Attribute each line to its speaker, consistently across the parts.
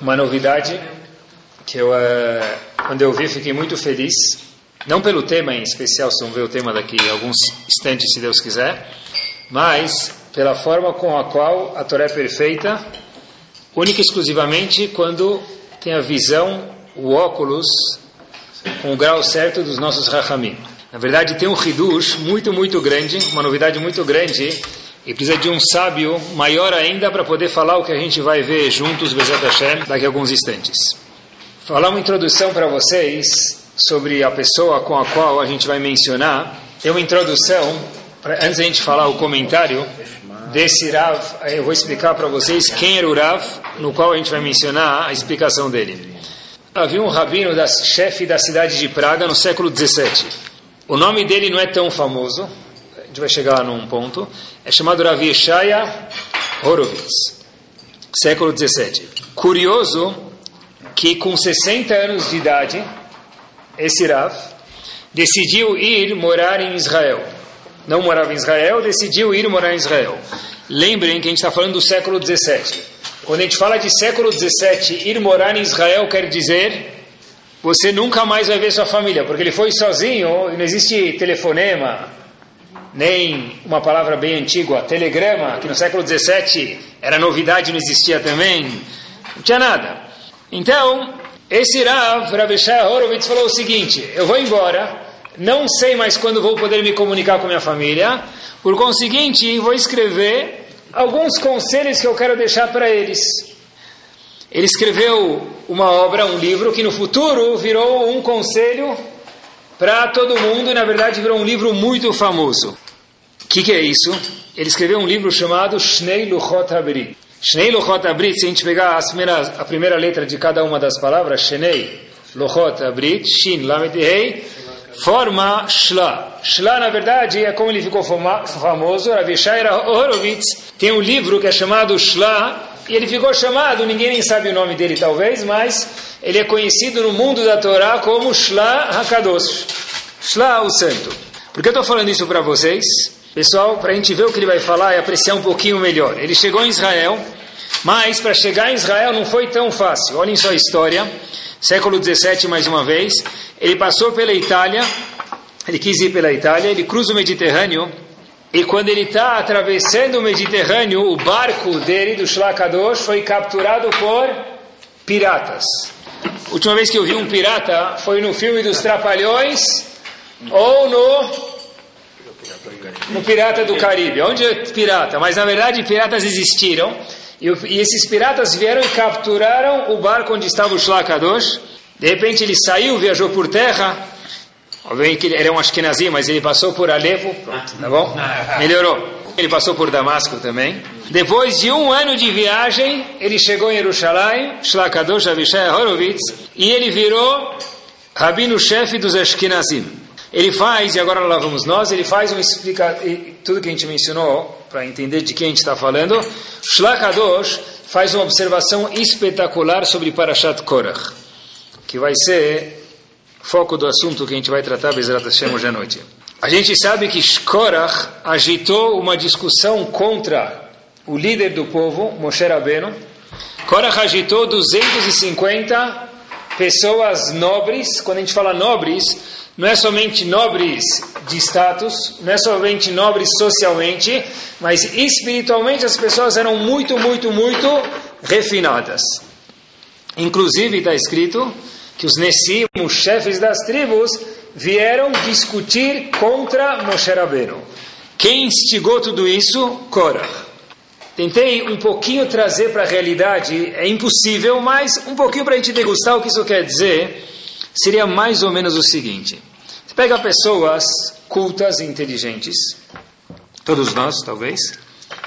Speaker 1: uma novidade que eu, quando eu vi, fiquei muito feliz. Não pelo tema em especial, se vamos ver o tema daqui alguns instantes, se Deus quiser, mas pela forma com a qual a Torá é perfeita, única e exclusivamente quando tem a visão, o óculos, com o grau certo dos nossos rachamim. Na verdade, tem um hidush muito, muito grande, uma novidade muito grande, e precisa de um sábio maior ainda para poder falar o que a gente vai ver juntos, Bezat Hashem, daqui a alguns instantes falar uma introdução para vocês sobre a pessoa com a qual a gente vai mencionar. Tem uma introdução, pra, antes da gente falar o comentário desse Rav, eu vou explicar para vocês quem era o Rav, no qual a gente vai mencionar a explicação dele. Havia um rabino, da, chefe da cidade de Praga, no século XVII. O nome dele não é tão famoso, gente vai chegar lá num ponto. É chamado Rav Yeshaya Horowitz, século XVII. Curioso que com 60 anos de idade, esse Rav decidiu ir morar em Israel. Não morava em Israel, decidiu ir morar em Israel. Lembrem que a gente está falando do século 17. Quando a gente fala de século 17, ir morar em Israel quer dizer você nunca mais vai ver sua família, porque ele foi sozinho não existe telefonema, nem uma palavra bem antiga, telegrama, que no século 17 era novidade, não existia também, não tinha nada. Então, esse Rav, Shai Horowitz, falou o seguinte: eu vou embora, não sei mais quando vou poder me comunicar com minha família, por conseguinte, vou escrever alguns conselhos que eu quero deixar para eles. Ele escreveu uma obra, um livro, que no futuro virou um conselho para todo mundo e, na verdade, virou um livro muito famoso. O que, que, é isso? Ele escreveu um livro chamado Shnei Luchot Habrit. Shnei Lochot Abrit, se a gente pegar primeiras, a primeira letra de cada uma das palavras, Shnei Lochot Abrit, Shin, Lamed Rei, forma Shla. Shla, na verdade, é como ele ficou famoso, Ravishai Horowitz tem um livro que é chamado Shla, e ele ficou chamado, ninguém nem sabe o nome dele talvez, mas ele é conhecido no mundo da Torá como Shla Hakadosh. Shla, o santo. Por que eu estou falando isso para vocês? Pessoal, para a gente ver o que ele vai falar e apreciar um pouquinho melhor. Ele chegou em Israel, mas para chegar em Israel não foi tão fácil. Olhem só a história. Século 17 mais uma vez. Ele passou pela Itália, ele quis ir pela Itália, ele cruza o Mediterrâneo, e quando ele está atravessando o Mediterrâneo, o barco dele, do Shlakadosh, foi capturado por piratas. A última vez que eu vi um pirata foi no filme dos Trapalhões ou no no Pirata do Caribe. Onde é pirata? Mas na verdade piratas existiram. E, e esses piratas vieram e capturaram o barco onde estava o Shlakadosh. De repente ele saiu, viajou por terra. Obviamente que ele era um Ashkenazi, mas ele passou por Alepo. Pronto, tá bom? Melhorou. Ele passou por Damasco também. Depois de um ano de viagem, ele chegou em Jerusalém, Shlakadosh Avishai Horowitz, e ele virou rabino-chefe dos Ashkenazim. Ele faz, e agora lá vamos nós, ele faz um explica tudo que a gente mencionou, para entender de quem a gente está falando. Shlakadosh faz uma observação espetacular sobre Parashat Korach, que vai ser foco do assunto que a gente vai tratar, Bezerra Hashem, hoje à noite. A gente sabe que Korach agitou uma discussão contra o líder do povo, Moshe Rabbeinu. Korach agitou 250 pessoas nobres, quando a gente fala nobres, não é somente nobres de status, não é somente nobres socialmente, mas espiritualmente as pessoas eram muito, muito, muito refinadas. Inclusive está escrito que os Nessim, os chefes das tribos, vieram discutir contra Moshe Rabbeinu. Quem instigou tudo isso? Korah. Tentei um pouquinho trazer para a realidade, é impossível, mas um pouquinho para a gente degustar o que isso quer dizer seria mais ou menos o seguinte: você pega pessoas cultas e inteligentes, todos nós, talvez,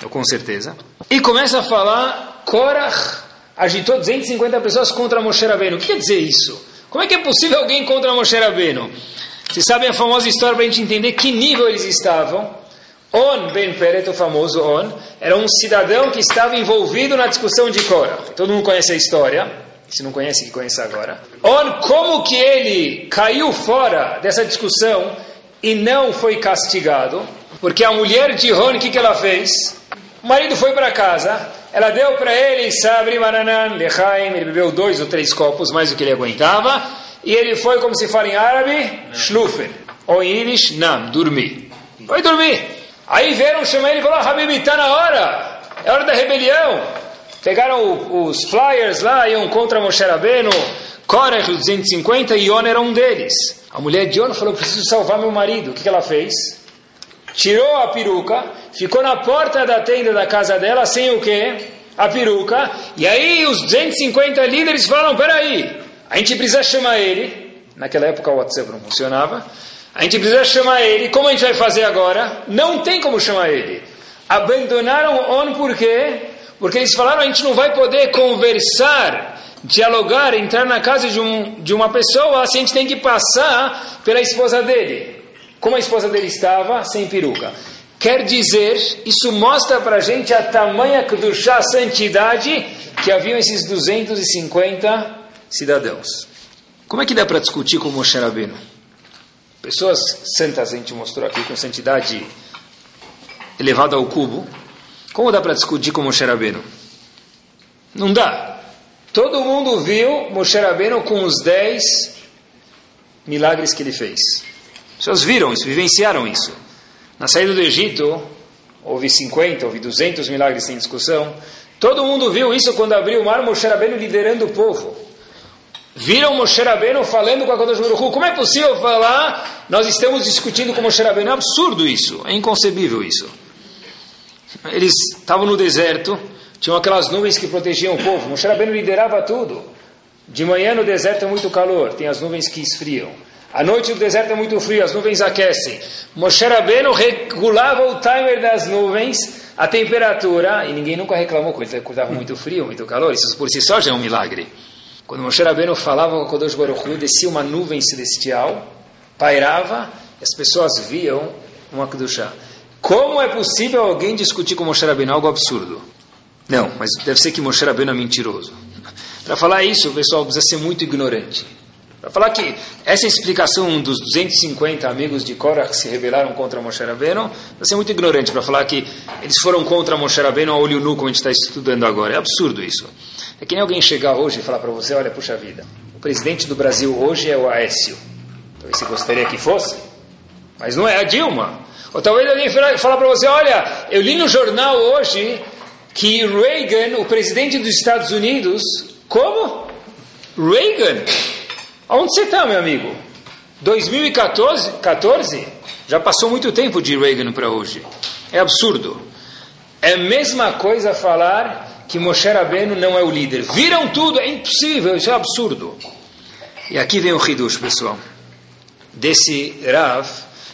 Speaker 1: ou com certeza, e começa a falar: Korach agitou 250 pessoas contra Moshe Rabbeinu. O que quer dizer isso? Como é que é possível alguém contra Moshe Rabbeinu? Vocês sabem a famosa história para a gente entender que nível eles estavam? On Ben Peret, o famoso On, era um cidadão que estava envolvido na discussão de Korah. Todo mundo conhece a história. Se não conhece, que conhece agora. On, como que ele caiu fora dessa discussão e não foi castigado? Porque a mulher de On, o que, que ela fez? O marido foi para casa, ela deu para ele sabre, mananan, lechaim, ele bebeu dois ou três copos, mais do que ele aguentava, e ele foi, como se fala em árabe, shlufen, ou em Yiddish, nam, dormir. Foi dormir. Aí vieram chamar ele e falaram, Habib, está na hora, é hora da rebelião. Pegaram os flyers lá, iam contra Moshe Rabbeinu, Korech, 250, e Iona era um deles. A mulher de Iona falou, preciso salvar meu marido. O que, que ela fez? Tirou a peruca, ficou na porta da tenda da casa dela, sem o quê? A peruca. E aí os 250 líderes falam, peraí, a gente precisa chamar ele. Naquela época o WhatsApp não funcionava. A gente precisa chamar ele. Como a gente vai fazer agora? Não tem como chamar ele. Abandonaram On por quê? Porque eles falaram: a gente não vai poder conversar, dialogar, entrar na casa de, um, de uma pessoa se a gente tem que passar pela esposa dele. Como a esposa dele estava? Sem peruca. Quer dizer, isso mostra para a gente a tamanha Kedushá, santidade, que haviam esses 250 cidadãos. Como é que dá para discutir com Moshe Rabbeinu? Pessoas santas a gente mostrou aqui com santidade elevada ao cubo. Como dá para discutir com Moshe Rabbeinu? Não dá. Todo mundo viu Moshe Rabbeinu com os dez milagres que ele fez. Pessoas viram isso, vivenciaram isso. Na saída do Egito, houve 50, houve 200 milagres sem discussão. Todo mundo viu isso quando abriu o mar, Moshe Rabbeinu liderando o povo viram Moshe Rabbeinu falando com a Kodesh Baruch Como é possível falar, nós estamos discutindo com Moshe Rabbeinu? É absurdo isso, é inconcebível isso. Eles estavam no deserto, tinham aquelas nuvens que protegiam o povo. Moshe Rabbeinu liderava tudo. De manhã no deserto é muito calor, tem as nuvens que esfriam. À noite no deserto é muito frio, as nuvens aquecem. Moshe Rabbeinu regulava o timer das nuvens, a temperatura, e ninguém nunca reclamou que ele estava muito frio, muito calor. Isso por si só já é um milagre. Quando Moshe Rabbeinu falava com a Kodosh Baruch Hu, descia uma nuvem celestial, pairava, e as pessoas viam uma Kedushá. Como é possível alguém discutir com Moshe Rabbeinu algo absurdo? Não, mas deve ser que Moshe Rabbeinu é mentiroso. Para falar isso, o pessoal precisa ser muito ignorante. Para falar que essa explicação dos 250 amigos de Korah que se rebelaram contra Moshe Rabbeinu, precisa ser muito ignorante para falar que eles foram contra Moshe Rabbeinu a olho nu, como a gente está estudando agora. É absurdo isso. É que nem alguém chegar hoje e falar para você, olha, puxa vida, o presidente do Brasil hoje é o Aécio. Talvez você gostaria que fosse, mas não é a Dilma. Ou talvez alguém falar para você, olha, eu li no jornal hoje que Reagan, o presidente dos Estados Unidos, como? Reagan? Aonde você está, meu amigo? 2014? 14? Já passou muito tempo de Reagan para hoje. É absurdo. É a mesma coisa falar que Moshe Rabbeinu não é o líder. Viram tudo, é impossível, isso é absurdo. E aqui vem o Hidush, pessoal. Desse Rav,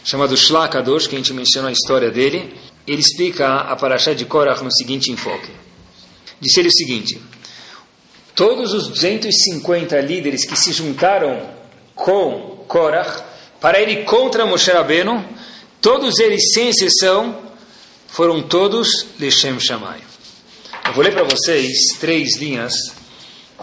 Speaker 1: chamado Shlakadosh, que a gente mencionou a história dele, ele explica a Parashá de Korach no seguinte enfoque. Disse ele o seguinte, todos os 250 líderes que se juntaram com Korach para ir contra Moshe Rabbeinu, todos eles, sem exceção, foram todos Leshem Shammai. Eu vou ler para vocês três linhas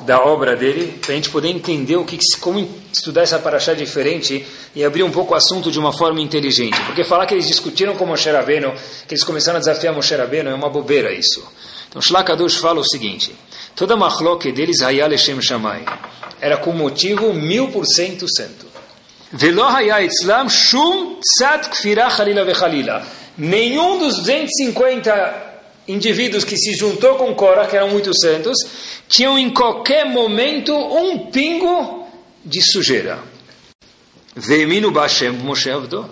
Speaker 1: da obra dele, para a gente poder entender o que, como estudar essa paraxá diferente e abrir um pouco o assunto de uma forma inteligente. Porque falar que eles discutiram com Moshe Rabbeinu, que eles começaram a desafiar Moshe Rabbeinu, é uma bobeira isso. Então Shlakadosh fala o seguinte, toda machloque deles, Hayal Shem Shammai, era com motivo mil por cento santo. Velo Hayal Islam Shum Tzad Kfirah Halila Vechalila. Nenhum dos 250 indivíduos que se juntou com Korah, que eram muito santos, tinham em qualquer momento um pingo de sujeira. Bashem Moshe Avdo.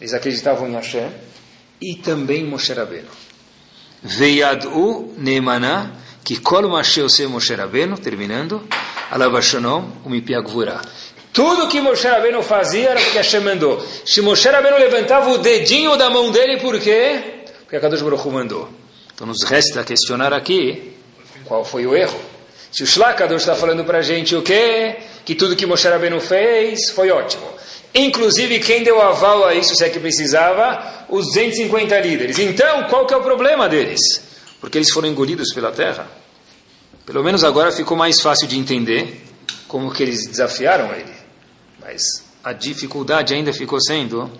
Speaker 1: Eles acreditavam em Hashem. E também Moshe Rabbeinu. Ve'yad'u Neemana, que kol Masheu se Moshe Rabbeinu, terminando, Alavashonom umipiagvura. Tudo que Moshe Rabbeinu fazia era porque Hashem mandou. Se Moshe Rabbeinu levantava o dedinho da mão dele, por quê? Porque a Kadosh Baruch mandou. Então nos resta questionar aqui qual foi o erro. Se o Shlakadosh está falando para a gente o quê? Que tudo que Moshe Rabbeinu fez foi ótimo. Inclusive, quem deu aval a isso, se é que precisava? Os 250 líderes. Então, qual que é o problema deles? Porque eles foram engolidos pela terra. Pelo menos agora ficou mais fácil de entender como que eles desafiaram ele. Mas a dificuldade ainda ficou sendo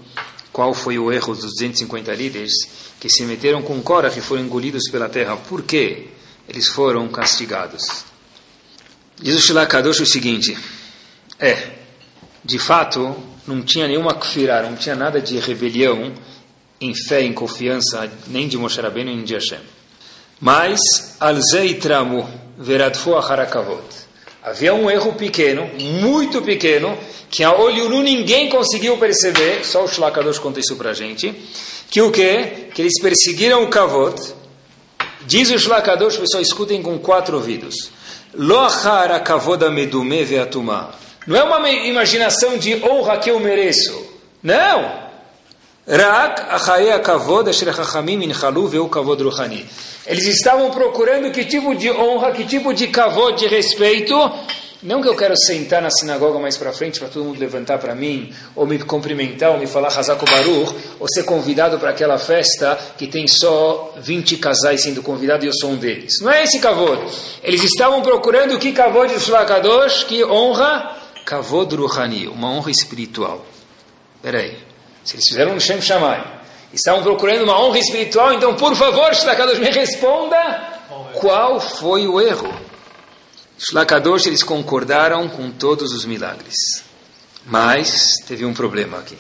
Speaker 1: qual foi o erro dos 250 líderes que se meteram com Korah e foram engolidos pela terra. Por quê? Eles foram castigados. Diz o Shilakadosh o seguinte: é, de fato, não tinha nenhuma kfirah, não tinha nada de rebelião em fé, em confiança, nem de Moshe Rabbeinu, nem de Hashem. Mas, alzei tramu veradfu acharakavot. Havia um erro pequeno, muito pequeno, que a olho nu ninguém conseguiu perceber, só o Shlakadosh conta isso pra gente, que o quê? Que eles perseguiram o kavot. Diz o Shlakadosh, pessoal, escutem com quatro ouvidos. Lo achara kavoda medume veatumah. Não é uma imaginação de honra que eu mereço. Não! Eles estavam procurando que tipo de honra, que tipo de kavod, de respeito. Não que eu quero sentar na sinagoga mais para frente para todo mundo levantar para mim, ou me cumprimentar, ou me falar Hazako Baruch, ou ser convidado para aquela festa que tem só 20 casais sendo convidados e eu sou um deles. Não é esse kavod. Eles estavam procurando que kavod de Shlakadosh, que honra Kavod Ruhani, uma honra espiritual. Peraí, se eles fizeram um Shem Shammai, estavam procurando uma honra espiritual, então por favor, Shlakadosh, me responda qual foi o erro. Shlakadosh, eles concordaram com todos os milagres. Mas teve um problema aqui.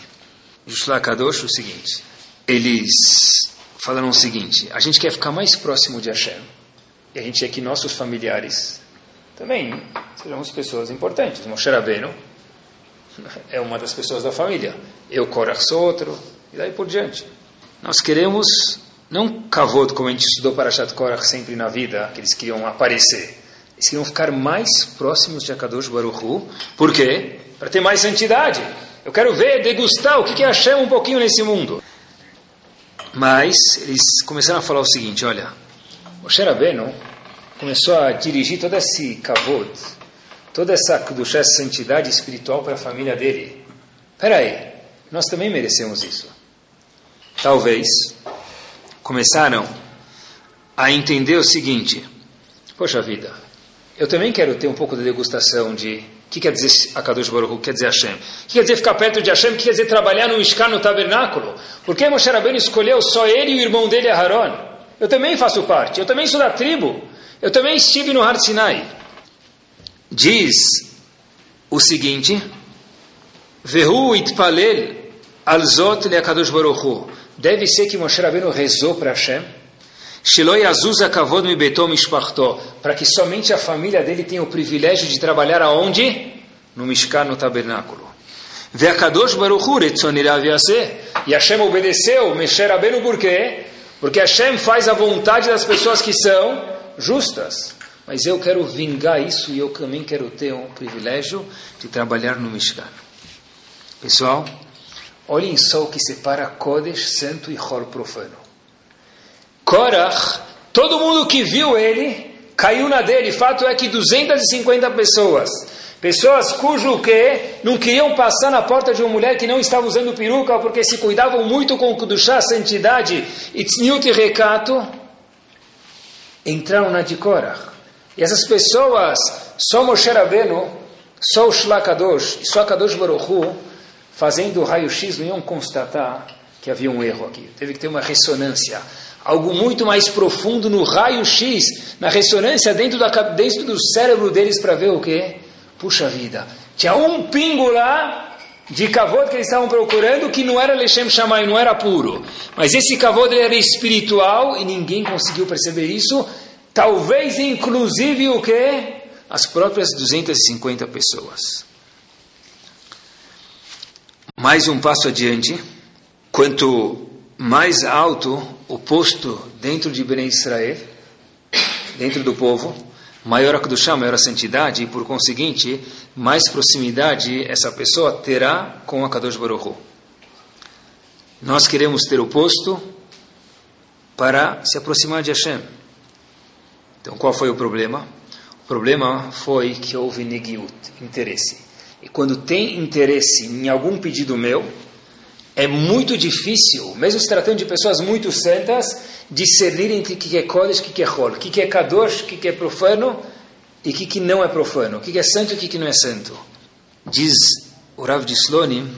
Speaker 1: Shlakadosh, o seguinte, eles falaram o seguinte, a gente quer ficar mais próximo de Hashem, e a gente quer que nossos familiares também sejamos pessoas importantes. Moshe Rabbeinu é uma das pessoas da família. Eu, sou outro, e daí por diante. Nós queremos, não kavod, como a gente estudou para Shat Korach sempre na vida, que eles queriam aparecer. Eles queriam ficar mais próximos de Akadosh Baruch. Por quê? Para ter mais santidade. Eu quero ver, degustar o que é Hashem um pouquinho nesse mundo. Mas eles começaram a falar o seguinte, olha, Moshe Rabbeinu começou a dirigir todo esse kavod, toda essa essa santidade espiritual para a família dele. Espera aí, nós também merecemos isso. Talvez começaram a entender o seguinte: poxa vida, eu também quero ter um pouco de degustação de o que quer dizer Akadosh Baruch Hu, quer dizer Hashem. O que quer dizer ficar perto de Hashem, o que quer dizer trabalhar no Mishkan, no tabernáculo. Por que Moshe Rabbeinu escolheu só ele e o irmão dele, Aharon? Eu também faço parte, eu também sou da tribo. Eu também estive no Har Sinai. Diz o seguinte: Vehu itpalel alzot leakadosh baruchu. Deve ser que Moshe Rabbeinu rezou para Hashem. Shiloi azusa kavod mi betom mishpachto. Para que somente a família dele tenha o privilégio de trabalhar aonde? No Mishkan, no tabernáculo. Veakadosh baruchu retzonirá E Hashem obedeceu Moshe Rabbeinu por quê? Porque Hashem faz a vontade das pessoas que são justas. Mas eu quero vingar isso e eu também quero ter um privilégio de trabalhar no Mishkan. Pessoal, olhem só o que separa Kodesh, santo e Hor, profano. Korach, todo mundo que viu ele, caiu na dele. Fato é que 250 pessoas, pessoas cujo que não queriam passar na porta de uma mulher que não estava usando peruca porque se cuidavam muito com o Kudushá, santidade e tzniut e recato, entraram na de Korach. E essas pessoas, só Moshe Rabbeinu, só o Shlakadosh só Kadosh Baruchu, fazendo o raio-x, não iam constatar que havia um erro aqui. Teve que ter uma ressonância. Algo muito mais profundo no raio-x, na ressonância dentro, da, dentro do cérebro deles para ver o quê? Puxa vida, tinha um pingo lá de kavod que eles estavam procurando que não era Lechem Shammai, não era puro. Mas esse kavod era espiritual e ninguém conseguiu perceber isso. Talvez inclusive o que? As próprias 250 pessoas. Mais um passo adiante, quanto mais alto o posto dentro de Ben Israel, dentro do povo, maior a Kedushá, maior a santidade, e por conseguinte, mais proximidade essa pessoa terá com a Kadosh Baruch Hu. Nós queremos ter o posto para se aproximar de Hashem. Então, qual foi o problema? O problema foi que houve negiut, interesse. E quando tem interesse em algum pedido meu, é muito difícil, mesmo se tratando de pessoas muito santas, discernir entre o que é Kodesh e o que é Hol, o que é Kadosh, o que é profano e o que não é profano, o que é santo e o que não é santo. Diz o Rav de Sloni,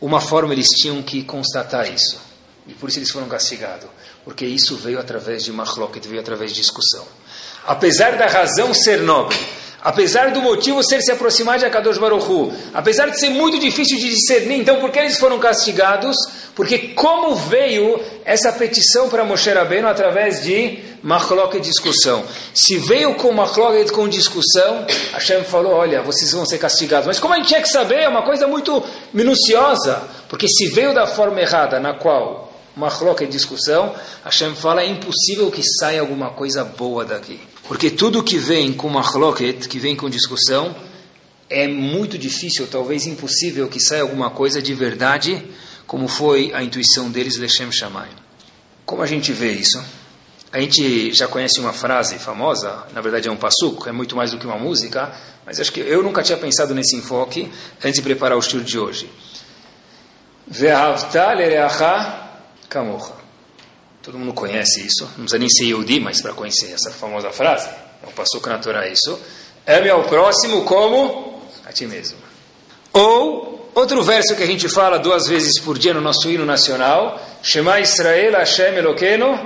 Speaker 1: uma forma eles tinham que constatar isso. E por isso eles foram castigados. Porque isso veio através de machloket, veio através de discussão. Apesar da razão ser nobre, Apesar do motivo ser se aproximar de Akadosh Baruchu, apesar de ser muito difícil de discernir, então por que eles foram castigados? Porque como veio essa petição para Moshe Rabbeinu através de machlok e discussão? Se veio com machlok com discussão, Hashem falou, olha, vocês vão ser castigados. Mas como a gente tinha que saber, é uma coisa muito minuciosa, porque se veio da forma errada, na qual machlok e discussão, Hashem fala, é impossível que saia alguma coisa boa daqui. Porque tudo que vem com machloket, que vem com discussão, é muito difícil, talvez impossível, que saia alguma coisa de verdade, como foi a intuição deles, Lechem Shamayim. Como a gente vê isso? A gente já conhece uma frase famosa, na verdade é um passuco, é muito mais do que uma música, mas acho que eu nunca tinha pensado nesse enfoque antes de preparar o estilo de hoje. Ve'avta lereacha kamocha. Todo mundo conhece isso. Não precisa nem ser Yehudi, mas para conhecer essa famosa frase. É um passuco natural isso. Ame ao próximo como a ti mesmo. Ou, outro verso que a gente fala duas vezes por dia no nosso hino nacional. Shema Israel Hashem Eloqueno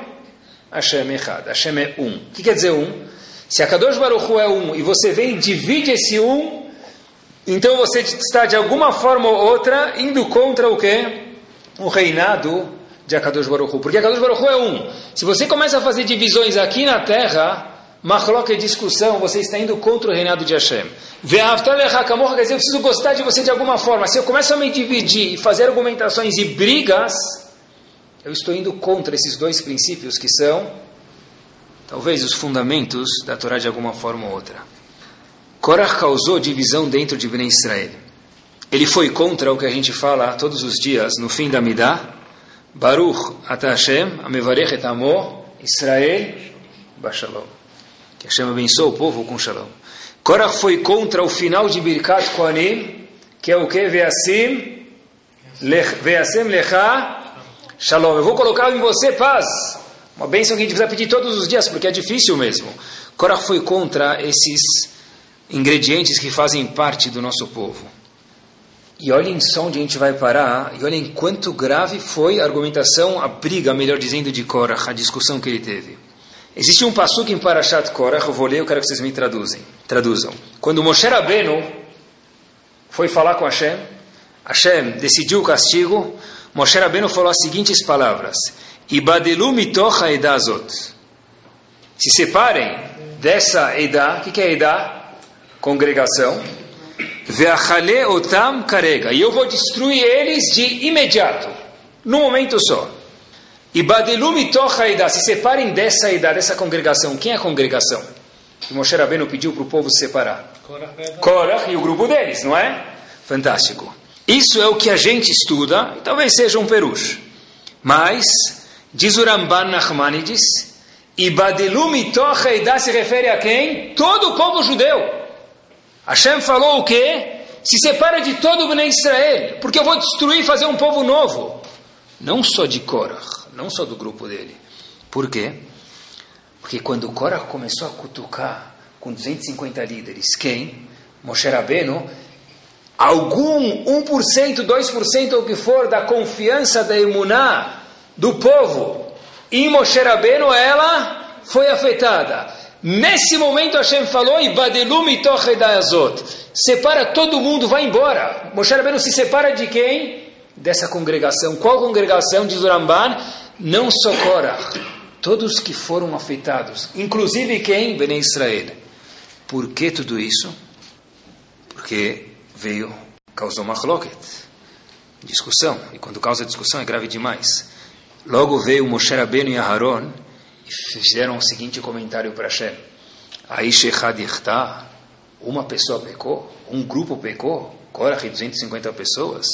Speaker 1: Hashem Echad. Hashem é um. O que quer dizer um? Se a Kadosh Baruch Hu é um e você vem e divide esse um, então você está de alguma forma ou outra indo contra o quê? O reinado de Akadosh Baruch Hu. Porque Akadosh Baruch Hu é um. Se você começa a fazer divisões aqui na terra, Machlok é discussão, você está indo contra o reinado de Hashem. Quer dizer, eu preciso gostar de você de alguma forma. Se eu começo a me dividir e fazer argumentações e brigas, eu estou indo contra esses dois princípios que são, talvez, os fundamentos da Torá de alguma forma ou outra. Korach causou divisão dentro de Ben Israel. Ele foi contra o que a gente fala todos os dias no fim da Midah, Baruch ata Hashem, amevarech et amo, Israel, bashalom. Que Hashem abençoe o povo com shalom. Korach foi contra o final de Birkat Kohanim, que é o que? Veasim, veasim lecha, shalom. Eu vou colocar em você paz. Uma bênção que a gente precisa pedir todos os dias, porque é difícil mesmo. Korach foi contra esses ingredientes que fazem parte do nosso povo. E olhem só onde a gente vai parar, e olhem quanto grave foi a argumentação, a briga, melhor dizendo, de Korach, a discussão que ele teve. Existe um passuque em Parashat Korach, eu vou ler, eu quero que vocês me traduzem, traduzam. Quando Moshe Rabbeinu foi falar com Hashem, Hashem decidiu o castigo, Moshe Rabbeinu falou as seguintes palavras, Ibadelu mitocha edazot. Se separem dessa edá, o que, que é edá? Congregação Ve'achale otam carega. E eu vou destruir eles de imediato, num momento só. E badelu mitocha Se separem dessa idade, dessa congregação. Quem é a congregação? Que Moshe Rabbeinu pediu para o povo se separar. Korach e o grupo deles, não é? Fantástico. Isso é o que a gente estuda, talvez seja um perush. Mas, diz o Ramban Nachmanides, e badelu mitocha se refere a quem? Todo o povo judeu. Hashem falou o quê? Se separa de todo o Bnei Israel, porque eu vou destruir e fazer um povo novo. Não só de Korach, não só do grupo dele. Por quê? Porque quando Korach começou a cutucar com 250 líderes, quem? Moshe Rabbeinu, algum 1%, 2% ou o que for da confiança da emuná do povo em Moshe Rabbeinu, ela foi afetada. Nesse momento Hashem falou, separa todo mundo, vai embora. Moshe Rabbeinu se separa de quem? Dessa congregação. Qual congregação? Diz o Ramban, não Korah, todos que foram afetados, inclusive quem? Bene Israel. Por que tudo isso? Porque veio, causou machloket, discussão, e quando causa discussão é grave demais. Logo veio Moshe Rabbeinu e Aharon, fizeram o seguinte comentário para Hashem. Aí Shechad uma pessoa pecou, um grupo pecou, Korach 250 pessoas,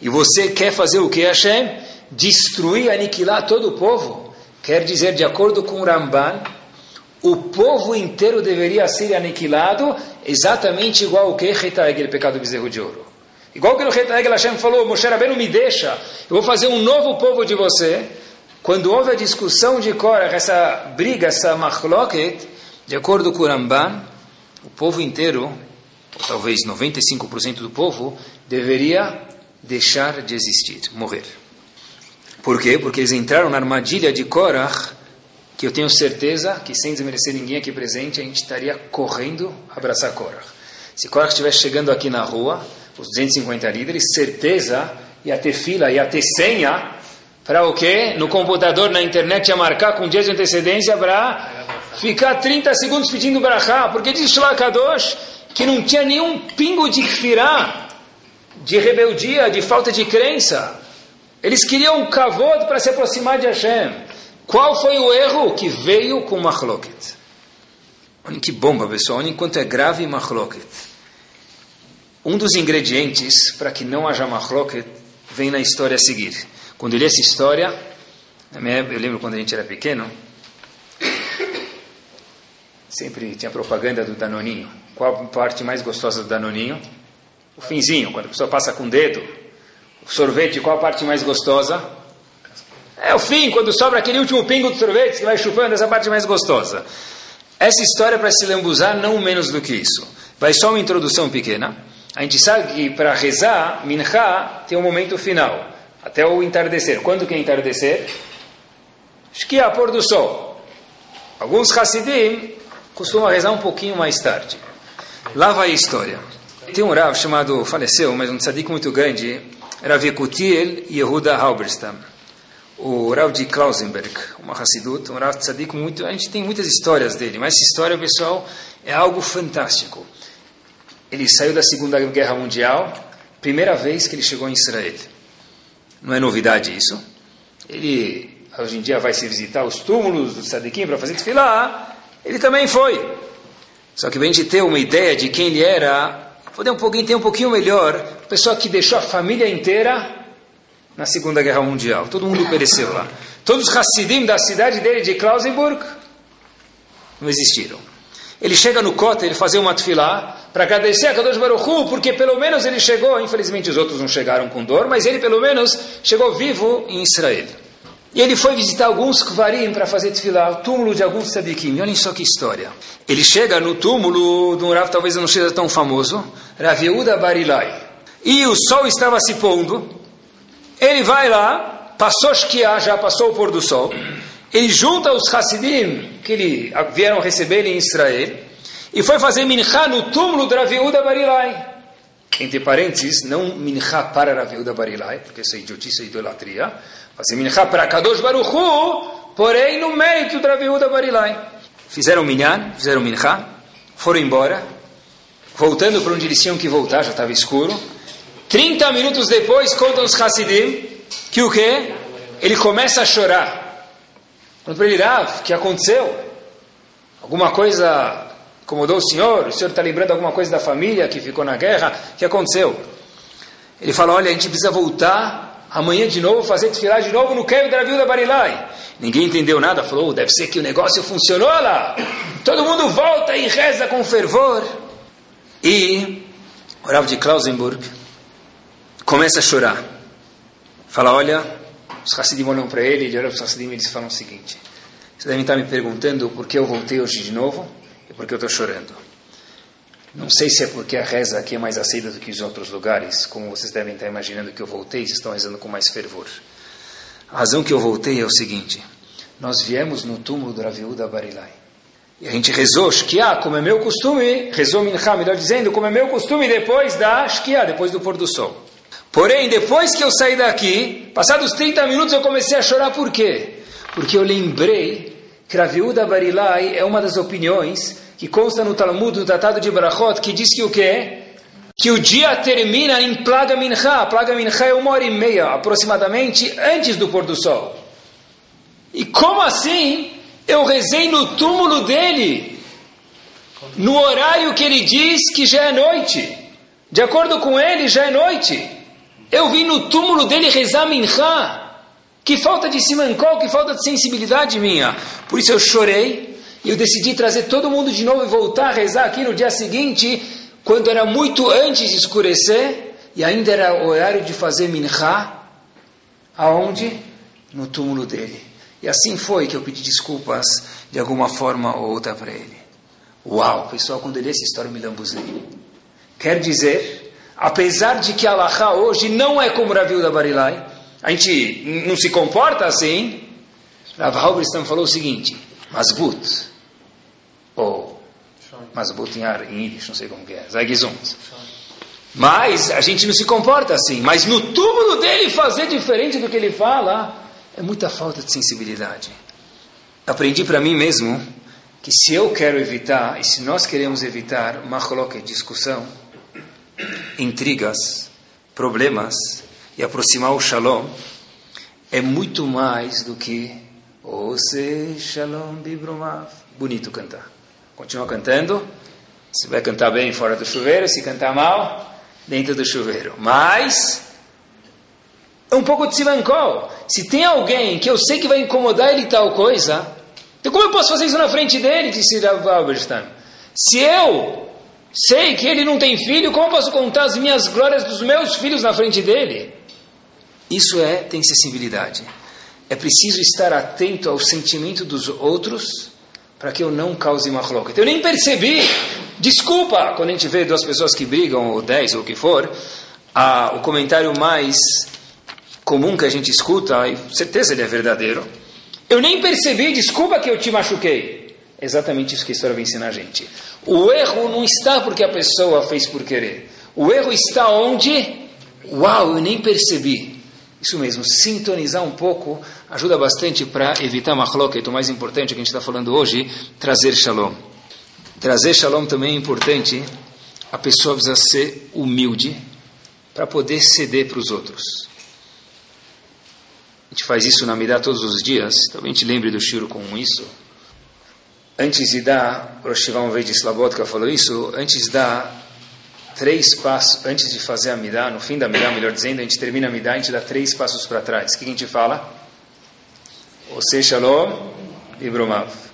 Speaker 1: e você quer fazer o que Hashem? Destruir, aniquilar todo o povo. Quer dizer, de acordo com o Ramban, o povo inteiro deveria ser aniquilado, exatamente igual o que Retaegel, pecado do bezerro de ouro. Igual que no Retaegel Hashem falou, Moshe Rabbeinu me deixa, eu vou fazer um novo povo de você. Quando houve a discussão de Korah, essa briga, essa machloket, de acordo com o Ramban, o povo inteiro, ou talvez 95% do povo, deveria deixar de existir, morrer. Por quê? Porque eles entraram na armadilha de Korah, que eu tenho certeza que, sem desmerecer ninguém aqui presente, a gente estaria correndo abraçar Korah. Se Korah estivesse chegando aqui na rua, os 250 líderes, certeza ia ter fila, ia ter senha, para o quê? No computador, na internet, ia marcar com dias de antecedência para ficar 30 segundos pedindo brachá, porque diz Shlakadosh que não tinha nenhum pingo de kfirá, de rebeldia, de falta de crença. Eles queriam um kavod para se aproximar de Hashem. Qual foi o erro? Que veio com machloket. Olha que bomba, pessoal. Olha enquanto é grave machloket. Um dos ingredientes para que não haja machloket vem na história a seguir. Quando eu li essa história, eu lembro quando a gente era pequeno, sempre tinha propaganda do Danoninho. Qual a parte mais gostosa do Danoninho? O finzinho, quando a pessoa passa com o dedo. O sorvete, qual a parte mais gostosa? É o fim, quando sobra aquele último pingo do sorvete, que vai chupando essa parte mais gostosa. Essa história para se lambuzar não menos do que isso. Vai só uma introdução pequena. A gente sabe que para rezar, Minha tem um momento final, até o entardecer. Quando que é entardecer? Shkia, pôr do sol. Alguns Hassidim costumam rezar um pouquinho mais tarde. Lá vai a história. Tem um Rav chamado, faleceu, mas um tzadik muito grande, Rav Yekutiel Yehuda Halberstam. O Rav de Klausenberg, uma Hassidut, um Rav tzadik muito... A gente tem muitas histórias dele, mas essa história, pessoal, é algo fantástico. Ele saiu da Segunda Guerra Mundial, primeira vez que ele chegou em Israel. Não é novidade isso. Ele, hoje em dia, vai se visitar os túmulos do tzadikim para fazer desfilar. Ele também foi. Só que, vem de ter uma ideia de quem ele era, poder um pouquinho, ter um pouquinho melhor, pessoa que deixou a família inteira na Segunda Guerra Mundial. Todo mundo pereceu lá. Todos os Hassidim da cidade dele, de Klausenburg, não existiram. Ele chega no Kota, ele fazer uma tefilá para agradecer a Kadosh Baruch Hu, porque pelo menos ele chegou, infelizmente os outros não chegaram com dor, mas ele pelo menos chegou vivo em Israel. E ele foi visitar alguns kvarim para fazer tefilá, o túmulo de alguns tzadikim. Olhem só que história. Ele chega no túmulo de um Rav, talvez não seja tão famoso, Rav Yehuda Barilai. E o sol estava se pondo. Ele vai lá, passou Shkia, já passou o pôr do sol. Ele junta os Hassidim que ele, vieram receber em Israel e foi fazer minchá no túmulo de Rav Yehuda Barilai. Entre parênteses, não minchá para Rav Yehuda Barilai, porque isso é idiotice e idolatria Fazer minchá para Kadosh Baruch Hu, porém no mérito da viúva Barilai. Fizeram minyan, fizeram minchá, foram embora, voltando para onde eles tinham que voltar, já estava escuro. 30 minutos depois, contam os Hassidim, que o quê? Ele começa a chorar. Quando para ele, Rav, o que aconteceu? Alguma coisa incomodou o senhor? O senhor está lembrando alguma coisa da família que ficou na guerra? O que aconteceu? Ele fala, olha, a gente precisa voltar amanhã de novo fazer desfilar de novo no Keio da Viúva Barilai. Ninguém entendeu nada, falou, oh, deve ser que o negócio funcionou lá. Todo mundo volta e reza com fervor. E o Rav de Klausenburg começa a chorar. Fala, olha, os Hassidim olham para ele e olham para os Hassidim e eles falam o seguinte, vocês devem estar me perguntando por que eu voltei hoje de novo e por que eu estou chorando. Não sei se é porque a reza aqui é mais aceita do que os outros lugares, como vocês devem estar imaginando que eu voltei, vocês estão rezando com mais fervor. A razão que eu voltei é o seguinte: nós viemos no túmulo do Raviúda Barilai. E a gente rezou Shkia, como é meu costume, rezou Mincha, melhor dizendo, como é meu costume depois da Shkia, depois do pôr do sol. Porém, depois que eu saí daqui, passados 30 minutos eu comecei a chorar, por quê? Porque eu lembrei que Raviúda Barilai é uma das opiniões que consta no Talmud, no Tratado de Barachot, que diz que o quê? Que o dia termina em Plaga Mincha. A Plaga Mincha é uma hora e meia, aproximadamente, antes do pôr do sol. E como assim eu rezei no túmulo dele, no horário que ele diz que já é noite? De acordo com ele, já é noite. Eu vim no túmulo dele rezar Mincha. Que falta de simancol, que falta de sensibilidade minha. Por isso eu chorei E eu decidi trazer todo mundo de novo e voltar a rezar aqui no dia seguinte, quando era muito antes de escurecer, e ainda era o horário de fazer minha, aonde? No túmulo dele. E assim foi que eu pedi desculpas de alguma forma ou outra para ele. Uau, pessoal, quando eu li essa história eu me lambuzei. Quer dizer, apesar de que Allah hoje não é como Ravi da Barilai, a gente não se comporta assim, Rav Halberstam falou o seguinte, Masbut, ou Masbut em, ar, Yiddish, não sei como que é, Zagizund. Mas a gente não se comporta assim. Mas no túmulo dele fazer diferente do que ele fala é muita falta de sensibilidade. Aprendi para mim mesmo que se eu quero evitar, e se nós queremos evitar, machlok, discussão, intrigas, problemas, e aproximar o shalom, é muito mais do que Ose shalom bibrumav. Bonito cantar. Continua cantando. Se vai cantar bem fora do chuveiro, se cantar mal, dentro do chuveiro. Mas é um pouco de simancol. Se tem alguém que eu sei que vai incomodar ele tal coisa, então como eu posso fazer isso na frente dele? Disse Rav Alberstam. Se eu sei que ele não tem filho, como posso contar as minhas glórias dos meus filhos na frente dele? Isso é tem sensibilidade. É preciso estar atento ao sentimento dos outros para que eu não cause machloket. Eu nem percebi. Desculpa, quando a gente vê duas pessoas que brigam, ou dez, ou o que for, a, o comentário mais comum que a gente escuta, e certeza ele é verdadeiro, eu nem percebi, desculpa que eu te machuquei. Exatamente isso que a história vai ensinar a gente. O erro não está porque a pessoa fez por querer. O erro está onde? Uau, eu nem percebi. Isso mesmo, sintonizar um pouco ajuda bastante para evitar machloket. O mais importante que a gente está falando hoje, trazer shalom. Trazer shalom também é importante. A pessoa precisa ser humilde para poder ceder para os outros. A gente faz isso na Midah todos os dias. Talvez a gente lembre do Shiro com isso. Antes de dar, o Rosh de Slabotka falou isso, antes de dar três passos, antes de fazer a Midah, no fim da Midah, melhor dizendo, a gente termina a Midah, a gente dá três passos para trás. O que a gente fala? Ose Shalom e.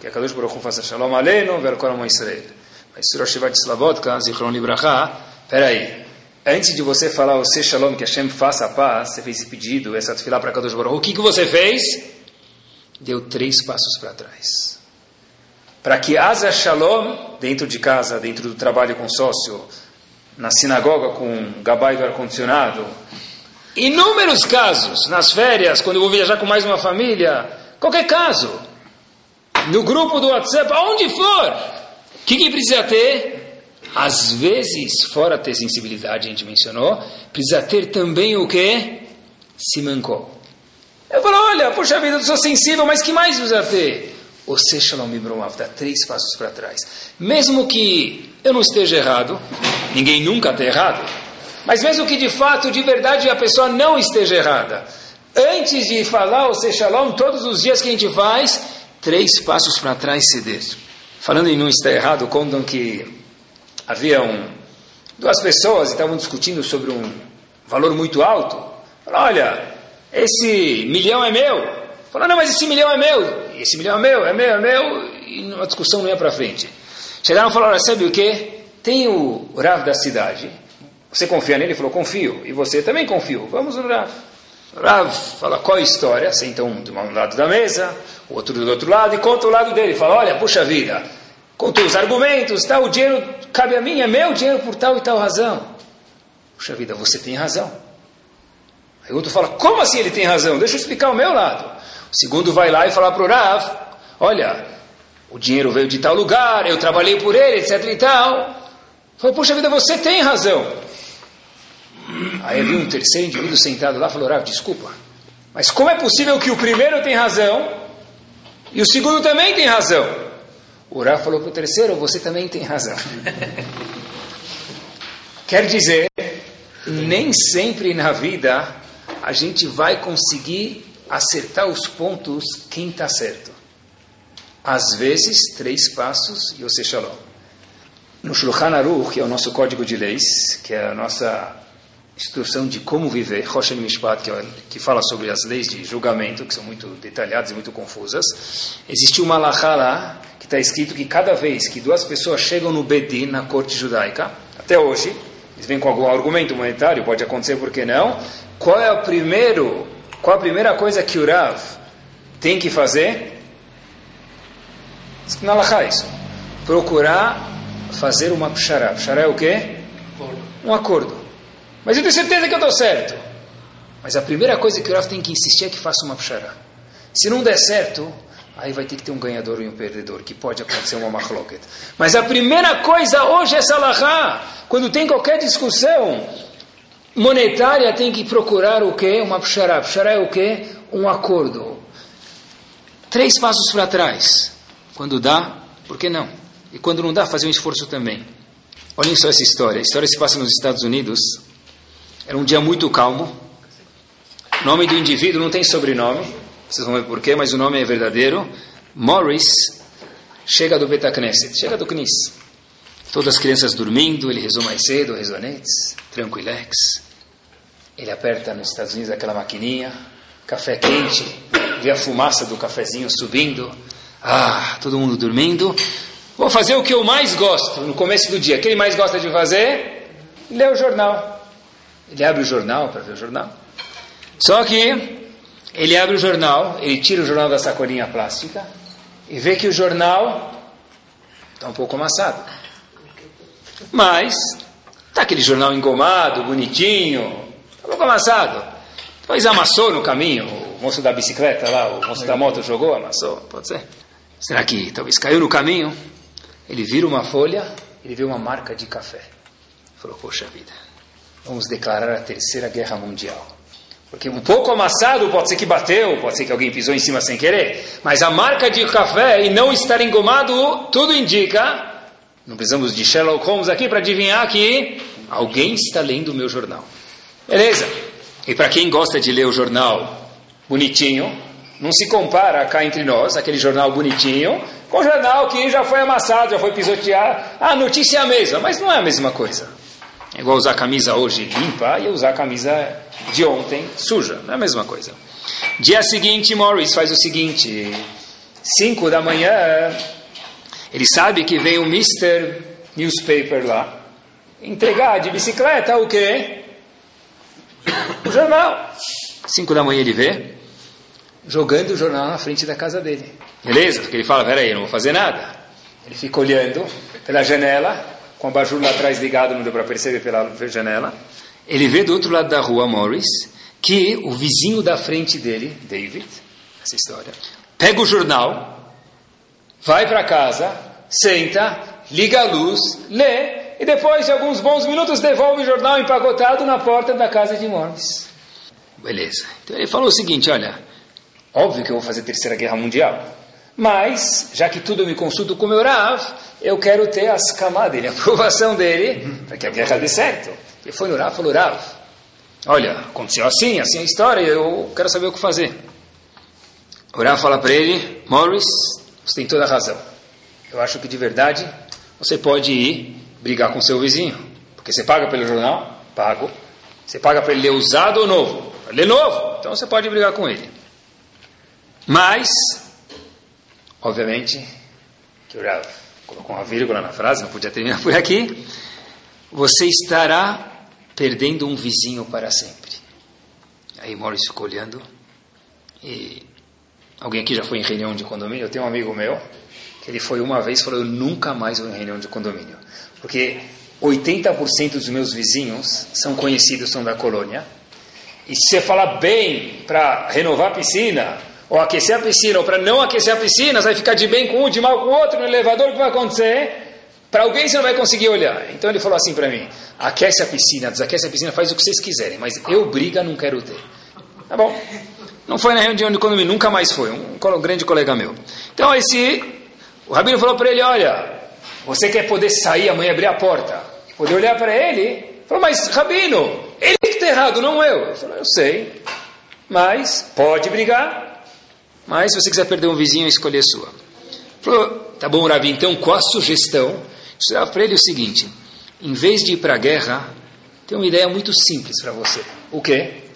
Speaker 1: Que a Kadosh Baruch faça Shalom Aleinu Verkoram Israel. Mas Rosh Shivat Slavodka, Zichron Libracha, peraí. Antes de você falar o Se Shalom, que Hashem faça a paz, você fez esse pedido, essa tefilá para Kadosh Baruch o que, que você fez? Deu três passos para trás. Para que Asa Shalom, dentro de casa, dentro do trabalho com sócio, na sinagoga com gabai do ar-condicionado. Inúmeros casos, nas férias, quando eu vou viajar com mais uma família, qualquer caso, no grupo do WhatsApp, aonde for, o que, que precisa ter? Às vezes, fora ter sensibilidade, a gente mencionou, precisa ter também o que? Simancol. Eu falo, olha, poxa vida, eu sou sensível, mas que mais precisa ter? O Shalom Ibromav dá três passos para trás. Mesmo que eu não esteja errado, ninguém nunca está errado, mas mesmo que de fato, de verdade, a pessoa não esteja errada, antes de falar o Shalom, todos os dias que a gente faz, três passos para trás ceder. Falando em não estar errado, contam que haviam duas pessoas e estavam discutindo sobre um valor muito alto. Falaram, olha, esse milhão é meu. Falaram, não, mas esse milhão é meu. Esse milhão é meu, é meu, é meu. E a discussão não ia para frente. Chegaram e falaram, sabe o que? Tem o Rav da cidade. Você confia nele? Ele falou, confio. E você também confio. Vamos no Rav. Rav fala, qual a história? Senta um de um lado da mesa, o outro do outro lado, e conta o lado dele. Fala, olha, puxa vida, contou os argumentos, tal, o dinheiro cabe a mim, é meu dinheiro por tal e tal razão. Puxa vida, você tem razão. Aí o outro fala, como assim ele tem razão? Deixa eu explicar o meu lado. O segundo vai lá e fala para o Rav, olha, o dinheiro veio de tal lugar, eu trabalhei por ele, etc e tal. Falou, puxa vida, você tem razão. Aí havia um terceiro indivíduo sentado lá falou, Rav, desculpa, mas como é possível que o primeiro tem razão e o segundo também tem razão? O Rav falou para o terceiro, você também tem razão. Quer dizer, nem sempre na vida a gente vai conseguir acertar os pontos quem está certo. Às vezes, três passos e o Shalom. No Shulchan Aruch, que é o nosso código de leis, que é a nossa instrução de como viver, Rosh Mishpat, que, é, que fala sobre as leis de julgamento, que são muito detalhadas e muito confusas, existe uma alahá lá, que está escrito que cada vez que duas pessoas chegam no Bedin, na corte judaica, até hoje, eles vêm com algum argumento monetário, pode acontecer, por que não? Qual é o primeiro, qual a primeira coisa que o Rav tem que fazer? Na alahá isso. Procurar fazer uma pshará. Pshará é o quê? Um acordo. Mas eu tenho certeza que eu estou certo. Mas a primeira coisa que o Rav tem que insistir é que faça uma pshara. Se não der certo, aí vai ter que ter um ganhador e um perdedor, que pode acontecer uma machloket. Mas a primeira coisa hoje é salahá. Quando tem qualquer discussão monetária, tem que procurar o quê? Uma pshara. Pshara é o quê? Um acordo. Três passos para trás. Quando dá, por que não? E quando não dá, fazer um esforço também. Olhem só essa história. A história se passa nos Estados Unidos. Era um dia muito calmo. O nome do indivíduo não tem sobrenome, vocês vão ver porquê, mas o nome é verdadeiro. Morris chega do Betacneset, chega do Knis. Todas as crianças dormindo, ele rezou mais cedo, rezou antes, tranquilex. Ele aperta nos Estados Unidos aquela maquininha, café quente, vê a fumaça do cafezinho subindo. Ah, todo mundo dormindo. Vou fazer o que eu mais gosto no começo do dia. O que ele mais gosta de fazer? Ler o jornal. Ele abre o jornal para ver o jornal. Só que ele abre o jornal, ele tira o jornal da sacolinha plástica e vê que o jornal está um pouco amassado. Mas está aquele jornal engomado, bonitinho, um pouco amassado. Depois amassou no caminho, o moço da bicicleta lá, o moço da moto jogou, amassou, pode ser. Será que talvez caiu no caminho? Ele vira uma folha, ele vê uma marca de café. Falou, poxa vida, vamos declarar a terceira guerra mundial. Porque um pouco amassado pode ser que bateu, pode ser que alguém pisou em cima sem querer, mas a marca de café e não estar engomado, tudo indica, não precisamos de Sherlock Holmes aqui para adivinhar que alguém está lendo o meu jornal. Beleza. E para quem gosta de ler o jornal bonitinho, não se compara cá entre nós, aquele jornal bonitinho, com o jornal que já foi amassado, já foi pisoteado. A notícia é a mesma, mas não é a mesma coisa. É igual usar a camisa hoje limpa e usar a camisa de ontem suja. Não é a mesma coisa. Dia seguinte, Morris faz o seguinte: 5 da manhã, ele sabe que vem o Mr. Newspaper lá entregar de bicicleta o quê? O jornal. 5 da manhã ele vê jogando o jornal na frente da casa dele. Beleza? Porque ele fala: peraí, eu não vou fazer nada. Ele fica olhando pela janela com o abajur lá atrás ligado, não deu para perceber pela janela. Ele vê do outro lado da rua, Morris, que o vizinho da frente dele, David, essa história, pega o jornal, vai para casa, senta, liga a luz, lê, e depois de alguns bons minutos devolve o jornal empacotado na porta da casa de Morris. Beleza. Então ele falou o seguinte: olha, óbvio que eu vou fazer a terceira guerra mundial. Mas, já que tudo eu me consulto com o meu Rav, eu quero ter as camadas dele, a aprovação dele, para que a guerra dê certo. Ele foi no Rav e falou, Rav, olha, aconteceu assim, assim a história, eu quero saber o que fazer. O Rav fala para ele, Morris, você tem toda a razão. Eu acho que de verdade você pode ir brigar com seu vizinho. Porque você paga pelo jornal? Pago. Você paga para ele ler usado ou novo? Ler novo. Então você pode brigar com ele. Mas Obviamente, que o Rav colocou uma vírgula na frase, não podia terminar por aqui. Você estará perdendo um vizinho para sempre. Aí Morris ficou olhando e alguém aqui já foi em reunião de condomínio? Eu tenho um amigo meu que ele foi uma vez e falou: Eu nunca mais vou em reunião de condomínio. Porque 80% dos meus vizinhos são conhecidos, são da colônia. E se você falar bem para renovar a piscina, ou aquecer a piscina, ou para não aquecer a piscina, você vai ficar de bem com um, de mal com o outro no elevador, o que vai acontecer? Para alguém você não vai conseguir olhar. Então ele falou assim para mim: aquece a piscina, desaquece a piscina, faz o que vocês quiserem, mas eu briga não quero ter. Tá bom. Não foi na reunião de condomínio, nunca mais foi, um grande colega meu. Então esse, o Rabino falou para ele: olha, você quer poder sair amanhã abrir a porta, poder olhar para ele? Falou, mas Rabino, ele que está errado, não eu. Ele falou, eu sei, mas pode brigar, mas se você quiser perder um vizinho, é sua. Falou, tá bom, Rabi, então qual a sugestão? Estudava para ele o seguinte: em vez de ir para a guerra, tem uma ideia muito simples para você. O quê?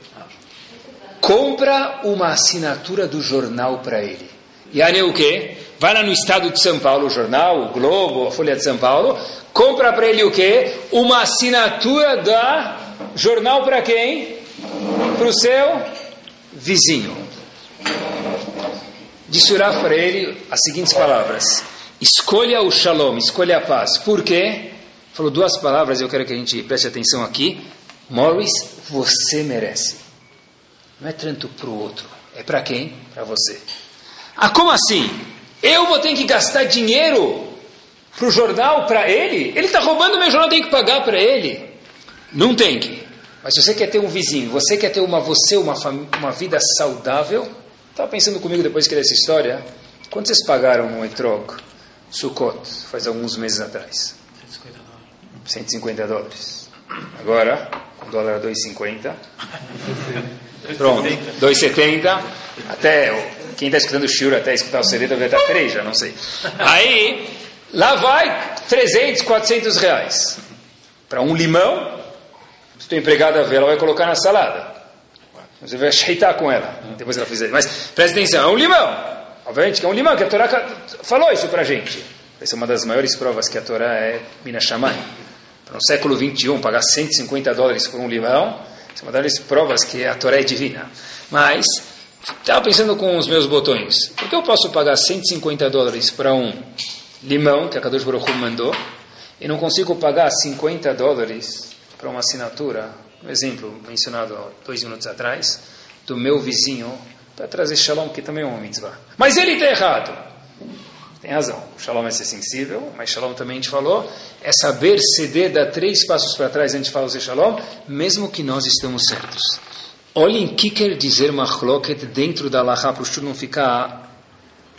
Speaker 1: Compra uma assinatura do jornal para ele. E aí o quê? Vai lá no estado de São Paulo, o jornal, o Globo, a Folha de São Paulo, compra para ele o quê? Uma assinatura da jornal para quem? Para o seu vizinho. Disse para ele as seguintes palavras: Escolha o shalom, escolha a paz. Por quê? Falou duas palavras, eu quero que a gente preste atenção aqui. Morris, você merece. Não é tanto para o outro, é para quem? Para você. Ah, como assim? Eu vou ter que gastar dinheiro para o jornal, para ele? Ele está roubando meu jornal, eu tenho que pagar para ele. Não tem que. Mas se você quer ter um vizinho, você quer ter uma você uma, uma vida saudável, estava pensando comigo depois que dessa história, quanto vocês pagaram no Etrog, Sukkot, faz alguns meses atrás? 150 dólares. Agora, o dólar é 2,50. Pronto, 2,70. Até quem está escutando o Shura, até escutar o CD, deve estar 3, já não sei. Aí, lá vai 300, 400 reais. Para um limão, se tua empregada ver, ela vai colocar na salada. Você vai ajeitar com ela, depois ela fizer. Mas presta atenção, é um limão. Obviamente que é um limão, que a Torá falou isso para a gente. Essa é uma das maiores provas que a Torá é Minashamai no século 21, pagar 150 dólares por um limão, uma das provas que a Torá é divina. Mas, estava pensando com os meus botões, por que eu posso pagar 150 dólares para um limão que a Kadosh Baruch Hu mandou, e não consigo pagar 50 dólares para uma assinatura, um exemplo mencionado dois minutos atrás, do meu vizinho, para trazer shalom, que também é uma mitzvah. Mas ele está errado. Tem razão. Shalom é ser sensível, mas shalom também a gente falou, é saber ceder, dar três passos para trás antes de falar o shalom, mesmo que nós estamos certos. Olhem o que quer dizer machloket dentro da Laha, para o não ficar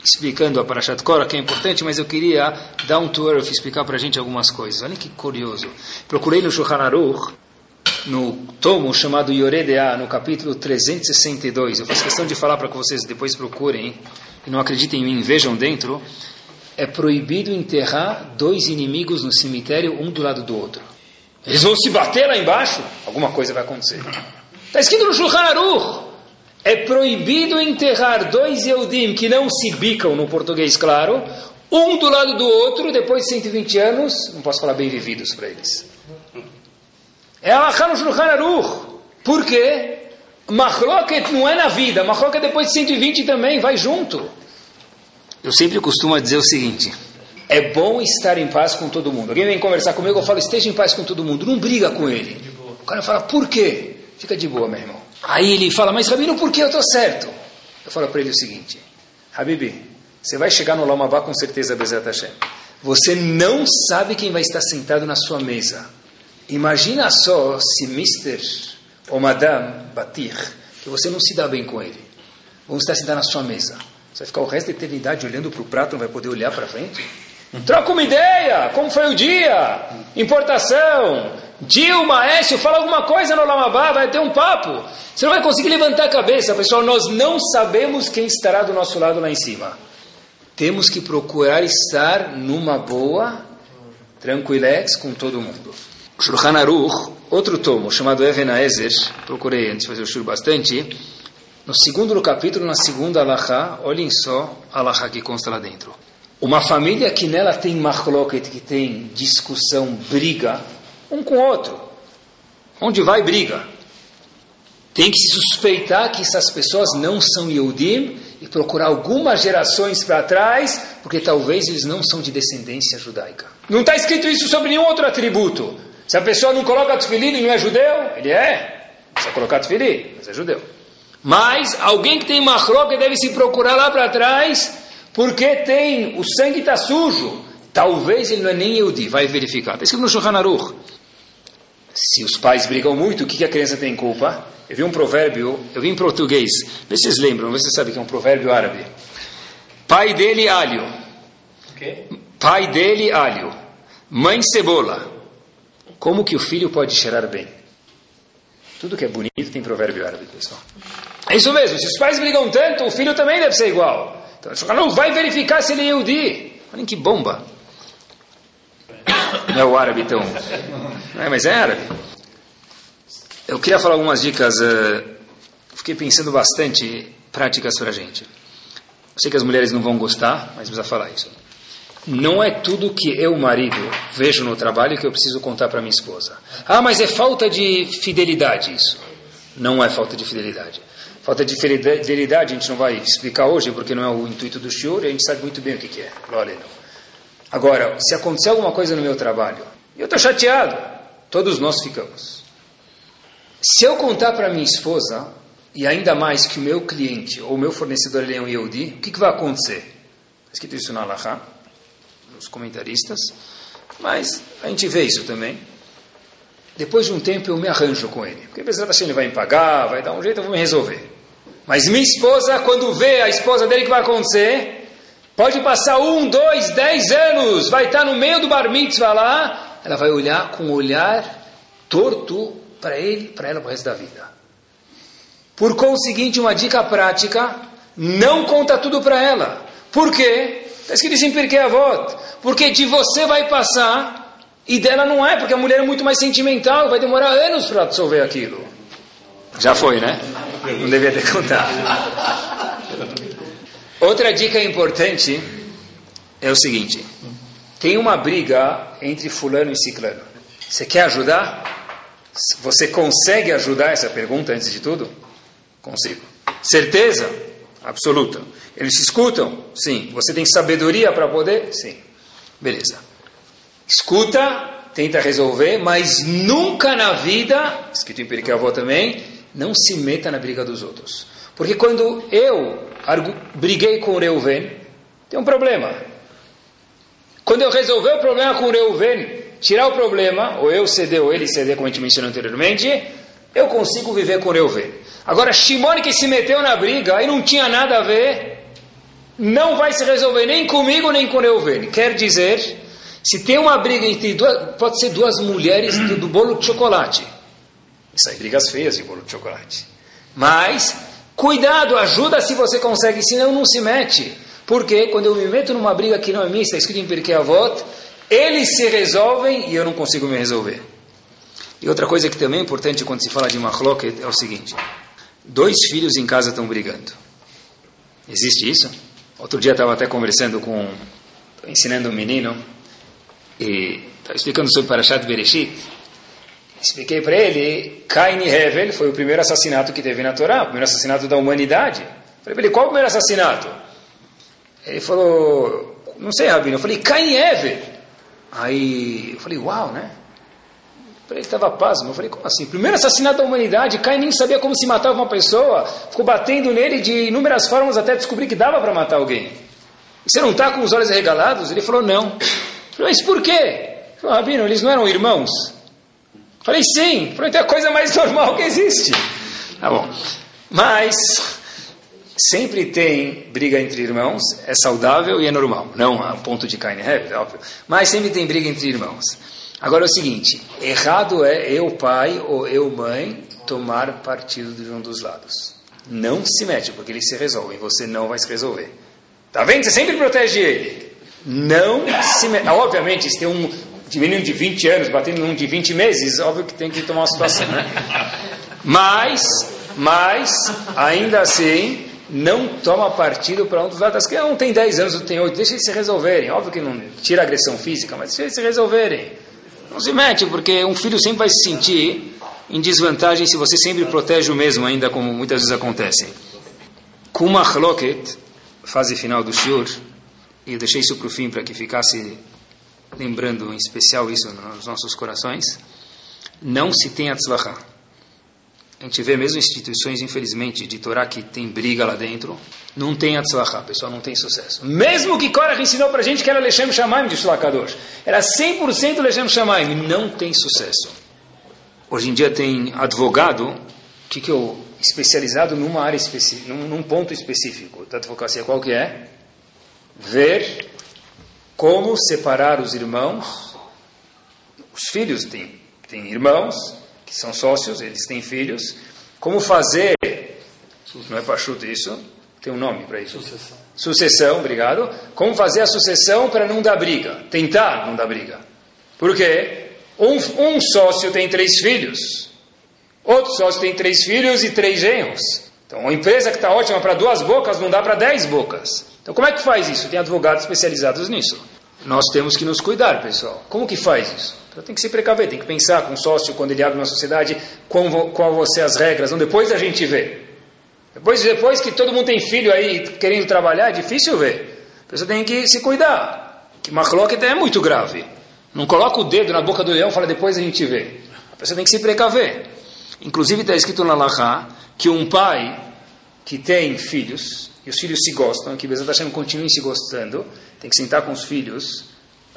Speaker 1: explicando a Parashat Korah, que é importante, mas eu queria dar um tour explicar para a gente algumas coisas. Olha que curioso. Procurei no Shulchan Aruch, no tomo chamado Yoredea, no capítulo 362. Eu faço questão de falar para que vocês depois procurem e não acreditem em mim, vejam dentro é proibido enterrar dois inimigos no cemitério, um do lado do outro. Eles vão se bater lá embaixo, alguma coisa vai acontecer. Está escrito no Shulchan Aruch. É proibido enterrar dois Yehudim que não se bicam, no português claro, um do lado do outro, depois de 120 anos, não posso falar bem vividos para eles. É a no Shulchan Aruch. Por quê? Machloket não é na vida, Machloket depois de 120 também, vai junto. Eu sempre costumo dizer o seguinte: é bom estar em paz com todo mundo. Alguém vem conversar comigo, eu falo, esteja em paz com todo mundo, não briga com ele. O cara fala, por quê? Fica de boa, meu irmão. Aí ele fala, mas Rabino, por que eu estou certo? Eu falo para ele o seguinte: Habibi, você vai chegar no Lamabá com certeza, Bezat Hashem. Você não sabe quem vai estar sentado na sua mesa. Imagina só se Mr. ou Madame Batir, que você não se dá bem com ele, vão estar sentados na sua mesa. Você vai ficar o resto da eternidade olhando para o prato, não vai poder olhar para frente? Troca uma ideia, como foi o dia? Importação, Dilma, Écio, fala alguma coisa no Lamabá, vai ter um papo. Você não vai conseguir levantar a cabeça, pessoal. Nós não sabemos quem estará do nosso lado lá em cima. Temos que procurar estar numa boa, tranquilex com todo mundo. Shulchan Aruch, outro tomo chamado Even Ezer, procurei antes fazer o shur bastante, no segundo capítulo, na segunda alahá, olhem só a alahá que consta lá dentro. Uma família que nela tem machloket, que tem discussão, briga, um com o outro. Onde vai, briga. Tem que se suspeitar que essas pessoas não são Yehudim e procurar algumas gerações para trás, porque talvez eles não são de descendência judaica. Não está escrito isso sobre nenhum outro atributo. Se a pessoa não coloca tefilim não é judeu, ele é. Precisa colocar tefilim, mas é judeu. Mas alguém que tem machloca deve se procurar lá para trás, porque tem o sangue está sujo. Talvez ele não é nem Yehudi, vai verificar. Está escrito no Shulchan Aruch. Se os pais brigam muito, o que, que a criança tem culpa? Eu vi um provérbio, eu vi em português, vê se vocês lembram, vê se vocês sabem que é um provérbio árabe. Pai dele, alho. Okay. Pai dele, alho. Mãe, cebola. Como que o filho pode cheirar bem? Tudo que é bonito tem provérbio árabe, pessoal. É isso mesmo, se os pais brigam tanto, o filho também deve ser igual. Então, não, vai verificar se ele é Yehudi. Olhem que bomba. Não é o árabe, então. É, mas é árabe. Eu queria falar algumas dicas, uh, fiquei pensando bastante práticas para a gente. Eu sei que as mulheres não vão gostar, mas precisa falar isso. Não é tudo que eu, marido, vejo no trabalho que eu preciso contar para minha esposa. Ah, mas é falta de fidelidade isso. Não é falta de fidelidade. Falta de fidelidade a gente não vai explicar hoje, porque não é o intuito do e a gente sabe muito bem o que, que é. Agora, se acontecer alguma coisa no meu trabalho, eu estou chateado, todos nós ficamos. Se eu contar para minha esposa, e ainda mais que o meu cliente ou o meu fornecedor é um Yehudi, o que, que vai acontecer? Está escrito isso na Alaha, nos comentaristas, mas a gente vê isso também. Depois de um tempo eu me arranjo com ele, porque apesar da ele vai me pagar, vai dar um jeito, eu vou me resolver. Mas minha esposa, quando vê a esposa dele, que vai acontecer? Pode passar um, dois, dez anos, vai estar no meio do bar mitzvah lá, ela vai olhar com um olhar torto para ele, para ela, para o resto da vida. Por conseguinte, uma dica prática, não conta tudo para ela. Por quê? Está escrito em Pirkei Avot. Porque de você vai passar e dela não é, porque a mulher é muito mais sentimental, vai demorar anos para resolver aquilo. Já foi, né? Não devia ter contado. Outra dica importante é o seguinte: tem uma briga entre fulano e ciclano. Você quer ajudar? Você consegue ajudar essa pergunta antes de tudo? Consigo. Certeza? Absoluta. Eles escutam? Sim. Você tem sabedoria para poder? Sim. Beleza. Escuta, tenta resolver, mas nunca na vida, escrito em Periquê Avó também, não se meta na briga dos outros. Porque quando eu briguei com o Reuven, tem um problema. Quando eu resolver o problema com o Reuven, tirar o problema, ou eu ceder ou ele ceder, como a gente mencionou anteriormente, eu consigo viver com Reuven. Agora, Shimon que se meteu na briga e não tinha nada a ver, não vai se resolver nem comigo nem com Reuven. Quer dizer, se tem uma briga entre duas, pode ser duas mulheres do, do bolo de chocolate. Isso aí, brigas feias de bolo de chocolate. Mas, cuidado, ajuda se você consegue, senão não se mete. Porque quando eu me meto numa briga que não é minha, está escrito em Pirkei Avot, eles se resolvem e eu não consigo me resolver. E outra coisa que também é importante quando se fala de machloket é o seguinte: dois filhos em casa estão brigando. Existe isso? Outro dia estava até conversando com, ensinando um menino e estava explicando sobre Parashat Bereshit. Expliquei para ele, Cain e Hevel foi o primeiro assassinato que teve na Torá, o primeiro assassinato da humanidade. Falei para ele, qual o primeiro assassinato? Ele falou, não sei, Rabino. Eu falei, Cain e Hevel. Aí eu falei, uau, né? Ele estava pasmo. Eu falei, como assim? Primeiro assassinato da humanidade, Caim nem sabia como se matava uma pessoa, ficou batendo nele de inúmeras formas até descobrir que dava para matar alguém. Você não está com os olhos regalados? Ele falou, não. Eu falei, mas por quê? Ele falou, Rabino, eles não eram irmãos? Eu falei, sim. Eu falei, então é a coisa mais normal que existe. Tá bom. Mas Sempre tem briga entre irmãos, é saudável e é normal. Não a ponto de Cain e Hevel, óbvio. Mas sempre tem briga entre irmãos. Agora é o seguinte: errado é eu, pai, ou eu, mãe, tomar partido de um dos lados. Não se mete, porque eles se resolvem. Você não vai se resolver. Tá vendo? Você sempre protege ele. Não se mete. Obviamente, se tem um menino de 20 anos batendo num de 20 meses, óbvio que tem que tomar uma situação, né? Mas, mas, ainda assim, não toma partido para um dos lados. Que um tem 10 anos, outro tem 8. Deixa eles se resolverem. Óbvio que não tira agressão física, mas deixa eles se resolverem. Não se mete, porque um filho sempre vai se sentir em desvantagem se você sempre protege o mesmo, ainda como muitas vezes acontece. Kuma Hloket, fase final do Shiur, e eu deixei isso para o fim para que ficasse lembrando em especial isso nos nossos corações, não se tem atzlachah a gente vê mesmo instituições, infelizmente, de Torá que tem briga lá dentro, não tem atzlachá, pessoal, não tem sucesso. Mesmo que Korach ensinou para a gente que era Lechem Shamaim de Shlakador, era 100% Lechem Shamaim, não tem sucesso. Hoje em dia tem advogado, que que eu especializado numa área específica, num, num ponto específico da advocacia, qual que é? Ver como separar os irmãos, os filhos têm, têm irmãos, que são sócios, eles têm filhos. Como fazer, não é pachuto isso, tem um nome para isso. Sucessão. Sucessão, obrigado. Como fazer a sucessão para não dar briga, tentar não dar briga. Por quê? Um, um sócio tem três filhos. Outro sócio tem três filhos e três genros. Então, uma empresa que está ótima para duas bocas não dá para dez bocas. Então, como é que faz isso? Tem advogados especializados nisso. Nós temos que nos cuidar, pessoal. Como que faz isso? Então, tem que se precaver, tem que pensar com o sócio, quando ele abre uma sociedade, qual, qual vão ser as regras. Então, depois a gente vê. Depois, depois que todo mundo tem filho aí querendo trabalhar, é difícil ver. A pessoa tem que se cuidar. Que Machloket é muito grave. Não coloca o dedo na boca do leão e fala, depois a gente vê. A pessoa tem que se precaver. Inclusive está escrito na Lahá que um pai que tem filhos, e os filhos se gostam, que Bezat Hashem continue se gostando, tem que sentar com os filhos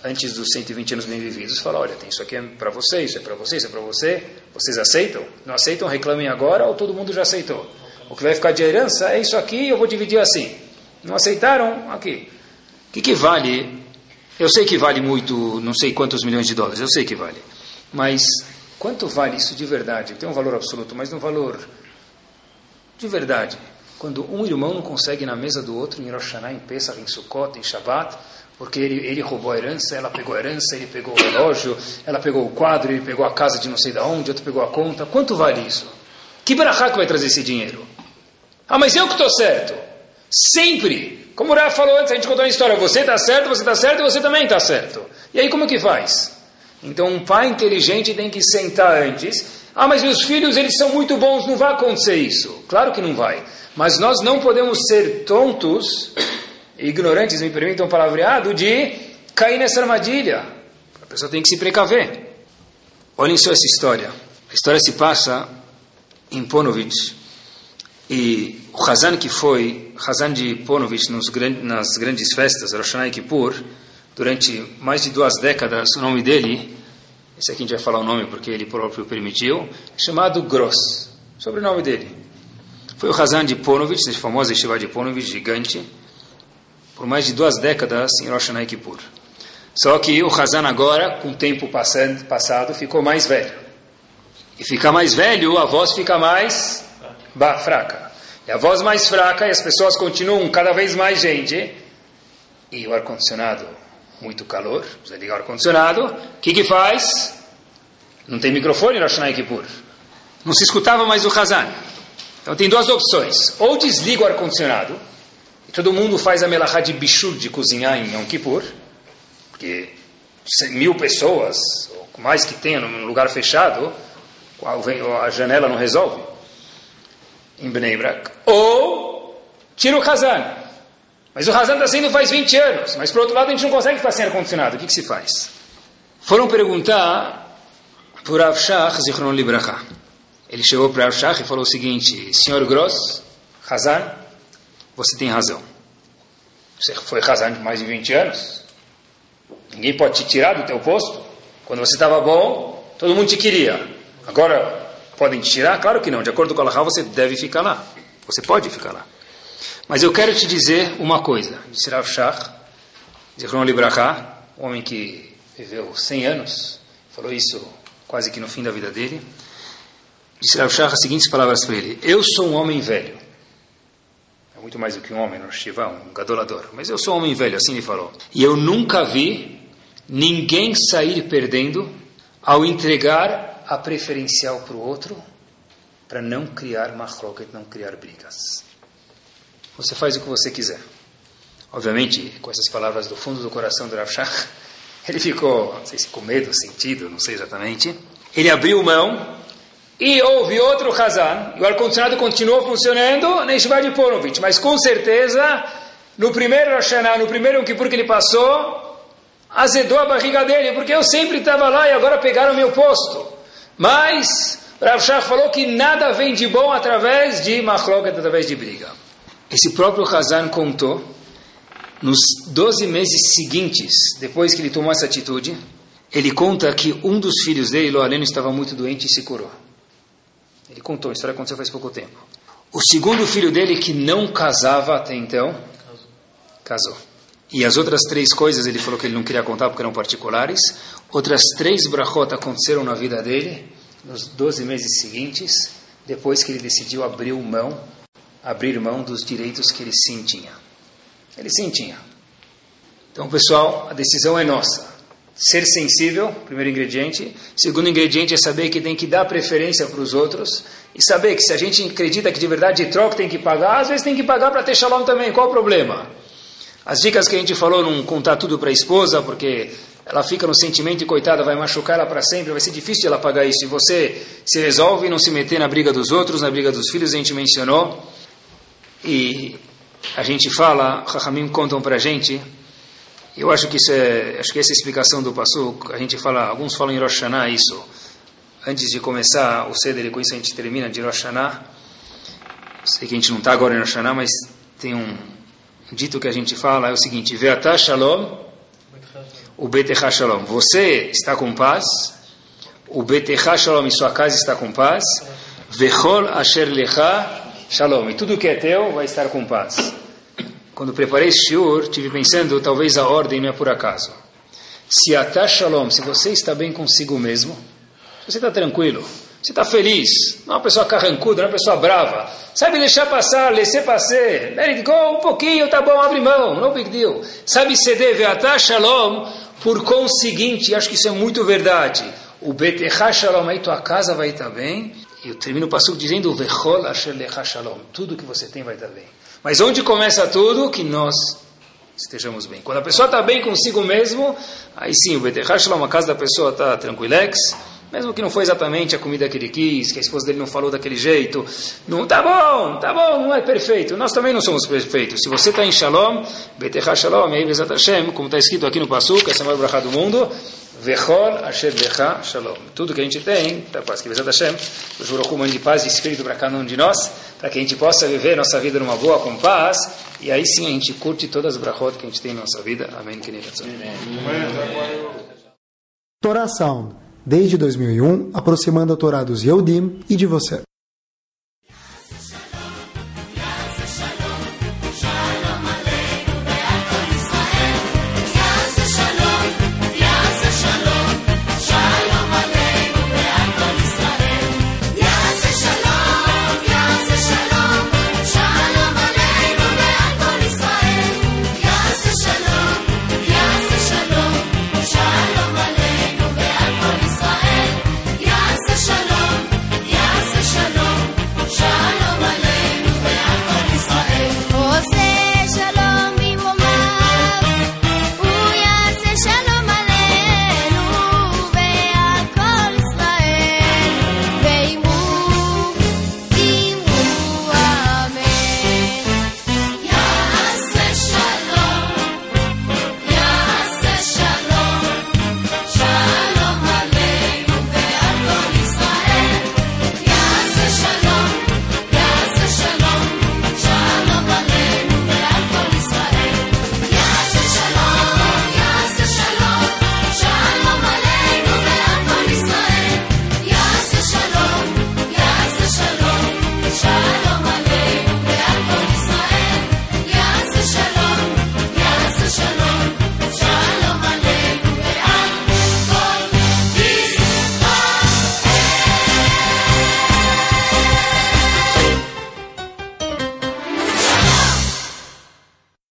Speaker 1: antes dos 120 anos bem vividos e falar, olha, tem isso aqui é para você, isso é para você, isso é para você, vocês aceitam? Não aceitam? Reclamem agora ou todo mundo já aceitou? O que vai ficar de herança é isso aqui, eu vou dividir assim. Não aceitaram? Aqui. O que, que vale? Eu sei que vale muito, não sei quantos milhões de dólares, eu sei que vale. Mas Quanto vale isso de verdade? Tem um valor absoluto, mas um valor de verdade. Quando um irmão não consegue ir na mesa do outro em Rosh Hashanah, em Pesach, em Sukkot, em Shabbat, porque ele, ele roubou a herança, ela pegou a herança, ele pegou o relógio, ela pegou o quadro, ele pegou a casa de não sei de onde, outro pegou a conta. Quanto vale isso? Que barraca que vai trazer esse dinheiro? Ah, mas eu que estou certo. Sempre. Como o Rafa falou antes, a gente contou uma história. Você está certo, você está certo e você também está certo. E aí como que faz? Então um pai inteligente tem que sentar antes. Ah, mas meus filhos eles são muito bons, não vai acontecer isso. Claro que não vai. Mas nós não podemos ser tontos, ignorantes, me permitam palavreado, de cair nessa armadilha. A pessoa tem que se precaver. Olhem só essa história. A história se passa em Ponovitch. E o Hazan que foi, Hazan de Ponovitch, nos, nas grandes festas, Rosh Hashanah e Kippur, durante mais de duas décadas, o nome dele esse aqui a gente vai falar o nome porque ele próprio permitiu, chamado Gross, sobrenome dele. Foi o Hazan de Ponovitch, esse famoso Yeshiva de Ponovitch, gigante, por mais de duas décadas em Rosh Kippur. Só que o Hazan agora, com o tempo passando, passado, ficou mais velho. E fica mais velho, a voz fica mais fraca. E a voz mais fraca, e as pessoas continuam cada vez mais gente, e o ar-condicionado muito calor, precisa ligar o ar-condicionado. O que, que faz? Não tem microfone no Hashanah Kippur. Não se escutava mais o Hazan. Então tem duas opções. Ou desliga o ar-condicionado, e todo mundo faz a melachá de bichur, de cozinhar em Yom Kippur, porque mil pessoas, ou mais que tenha num lugar fechado, a janela não resolve. Em Bnei Brak. Ou tira o Hazan. Mas o Hazan está sendo faz 20 anos. Mas por outro lado a gente não consegue ficar sem ar-condicionado. O que, que, se faz? Foram perguntar por Avshach Zichron Libracha. Ele chegou para Avshach e falou o seguinte: Senhor Gross, Hazan, você tem razão. Você foi Hazan de mais de 20 anos. Ninguém pode te tirar do teu posto. Quando você estava bom, todo mundo te queria. Agora, podem te tirar? Claro que não. De acordo com a Allahá, você deve ficar lá. Você pode ficar lá. Mas eu quero te dizer uma coisa. Disse Rav Shach, Zichron Libraha, um homem que viveu 100 anos, falou isso quase que no fim da vida dele. Disse Rav Shach as seguintes palavras para ele: Eu sou um homem velho. É muito mais do que um homem, no Shiva, um gadolador. Mas eu sou um homem velho, assim ele falou. E eu nunca vi ninguém sair perdendo ao entregar a preferencial para o outro para não criar machloket, não criar brigas. Você faz o que você quiser. Obviamente, com essas palavras do fundo do coração do Rav Shach, ele ficou, não sei se com medo, sentido, não sei exatamente. Ele abriu mão e houve outro Hazan. E o ar-condicionado continuou funcionando na Yeshiva de Ponovitch. Mas com certeza, no primeiro Rosh no primeiro Kippur que ele passou, azedou a barriga dele, porque eu sempre estava lá e agora pegaram meu posto. Mas Rav Shach falou que nada vem de bom através de machloket, através de briga. Esse próprio Hazan contou, nos 12 meses seguintes, depois que ele tomou essa atitude, ele conta que um dos filhos dele, Loaleno, estava muito doente e se curou. Ele contou, a história aconteceu faz pouco tempo. O segundo filho dele, que não casava até então, casou. E as outras três coisas ele falou que ele não queria contar porque eram particulares. Outras três brachot aconteceram na vida dele nos 12 meses seguintes, depois que ele decidiu abrir mão abrir mão dos direitos que ele sim tinha. Ele sim tinha. Então, pessoal, a decisão é nossa. Ser sensível, primeiro ingrediente. Segundo ingrediente é saber que tem que dar preferência para os outros. E saber que se a gente acredita que de verdade troca tem que pagar, às vezes tem que pagar para ter shalom também. Qual o problema? As dicas que a gente falou, não contar tudo para a esposa, porque ela fica no sentimento e coitada, vai machucar ela para sempre, vai ser difícil de ela pagar isso. E você se resolve não se meter na briga dos outros, na briga dos filhos, a gente mencionou. E a gente fala, Rahamim contam para a gente eu acho que isso é, acho que essa é explicação do Passuk, a gente fala, alguns falam em Rosh Hashanah isso, antes de começar o Seder, e com isso a gente termina de Rosh Hashanah. Sei que a gente não está agora em Rosh Hashanah, mas tem um dito que a gente fala, é o seguinte, Ve'atah Shalom, o Betechá Shalom. Você está com paz, o Betechá Shalom, e sua casa está com paz, Vechol Asher Lecha Shalom. E tudo que é teu vai estar com paz. Quando preparei esse shiur, tive pensando, talvez a ordem não é por acaso. Se até shalom, se você está bem consigo mesmo, se você está tranquilo, você está feliz, não é uma pessoa carrancuda, não é uma pessoa brava, sabe deixar passar, laisser passer, let it go, um pouquinho, tá bom, abre mão, no big deal. Sabe ceder, ve'atah shalom, por conseguinte, acho que isso é muito verdade, o betechá shalom, aí tua casa vai estar bem, e eu termino o passo dizendo, vechol asher shalom, tudo que você tem vai estar bem. Mas onde começa tudo? Que nós estejamos bem. Quando a pessoa está bem consigo mesmo, aí sim, o Beterrash uma casa da pessoa está tranquilex, mesmo que não foi exatamente a comida que ele quis, que a esposa dele não falou daquele jeito, não tá bom, tá bom, não é perfeito. Nós também não somos perfeitos. Se você está em Shalom, Beterrash Shalom, aí Bezat Hashem, como está escrito aqui no Pasuk, essa é a maior do mundo, Vechol Asher Lecha Shalom. Tudo que a gente tem, tá quase que Bezat Hashem, o Juroku mande paz e espírito para cada um de nós, para que a gente possa viver nossa vida numa boa, com paz, e aí sim a gente curte todas as brachot que a gente tem na nossa vida. Amém.
Speaker 2: Torá Sound, desde 2001, aproximando a Torá dos Yehudim e de você.